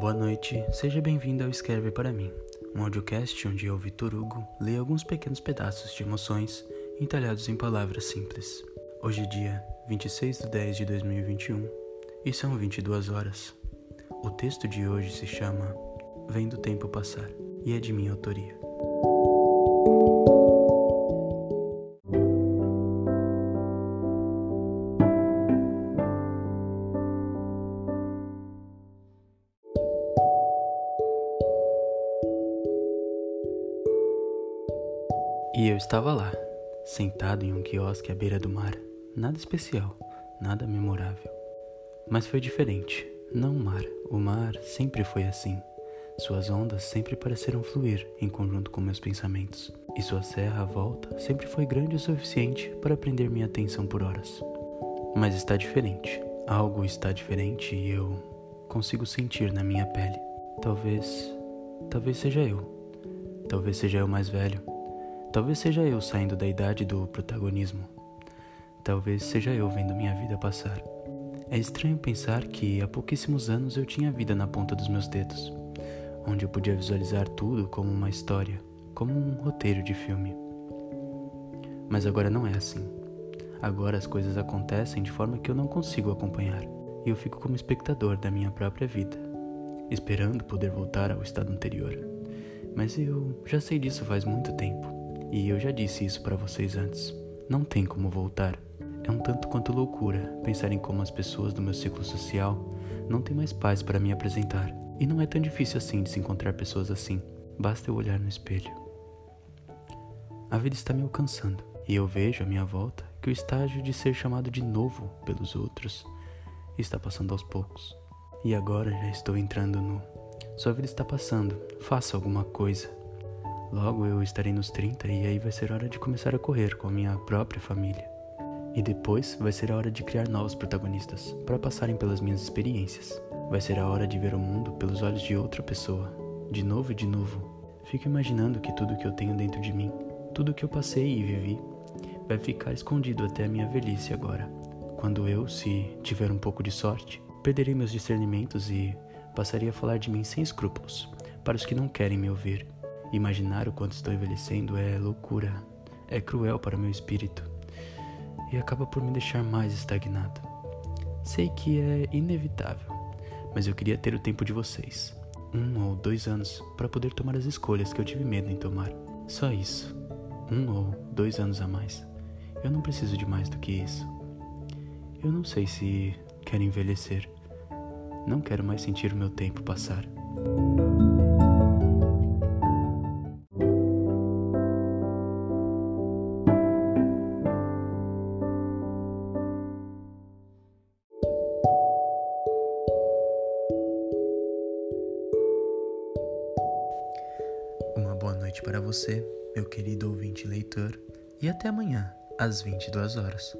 Boa noite, seja bem-vindo ao Escreve para mim, um audiocast onde eu, Vitor Hugo, leio alguns pequenos pedaços de emoções entalhados em palavras simples. Hoje é dia 26 de 10 de 2021 e são 22 horas. O texto de hoje se chama Vendo o Tempo Passar e é de minha autoria. E eu estava lá, sentado em um quiosque à beira do mar. Nada especial, nada memorável. Mas foi diferente. Não o mar. O mar sempre foi assim. Suas ondas sempre pareceram fluir em conjunto com meus pensamentos. E sua serra à volta sempre foi grande o suficiente para prender minha atenção por horas. Mas está diferente. Algo está diferente e eu consigo sentir na minha pele. Talvez. Talvez seja eu. Talvez seja eu mais velho Talvez seja eu saindo da idade do protagonismo. Talvez seja eu vendo minha vida passar. É estranho pensar que há pouquíssimos anos eu tinha a vida na ponta dos meus dedos, onde eu podia visualizar tudo como uma história, como um roteiro de filme. Mas agora não é assim. Agora as coisas acontecem de forma que eu não consigo acompanhar, e eu fico como espectador da minha própria vida, esperando poder voltar ao estado anterior. Mas eu já sei disso faz muito tempo. E eu já disse isso para vocês antes. Não tem como voltar. É um tanto quanto loucura pensar em como as pessoas do meu ciclo social não têm mais paz para me apresentar. E não é tão difícil assim de se encontrar pessoas assim. Basta eu olhar no espelho. A vida está me alcançando e eu vejo à minha volta que o estágio de ser chamado de novo pelos outros está passando aos poucos. E agora já estou entrando no. Sua vida está passando, faça alguma coisa. Logo eu estarei nos 30 e aí vai ser hora de começar a correr com a minha própria família. E depois vai ser a hora de criar novos protagonistas para passarem pelas minhas experiências. Vai ser a hora de ver o mundo pelos olhos de outra pessoa, de novo e de novo. Fico imaginando que tudo que eu tenho dentro de mim, tudo que eu passei e vivi, vai ficar escondido até a minha velhice agora. Quando eu, se tiver um pouco de sorte, perderei meus discernimentos e passaria a falar de mim sem escrúpulos, para os que não querem me ouvir Imaginar o quanto estou envelhecendo é loucura, é cruel para meu espírito e acaba por me deixar mais estagnado. Sei que é inevitável, mas eu queria ter o tempo de vocês, um ou dois anos, para poder tomar as escolhas que eu tive medo em tomar. Só isso, um ou dois anos a mais. Eu não preciso de mais do que isso. Eu não sei se quero envelhecer. Não quero mais sentir o meu tempo passar. Boa noite para você, meu querido ouvinte leitor, e até amanhã, às 22 horas.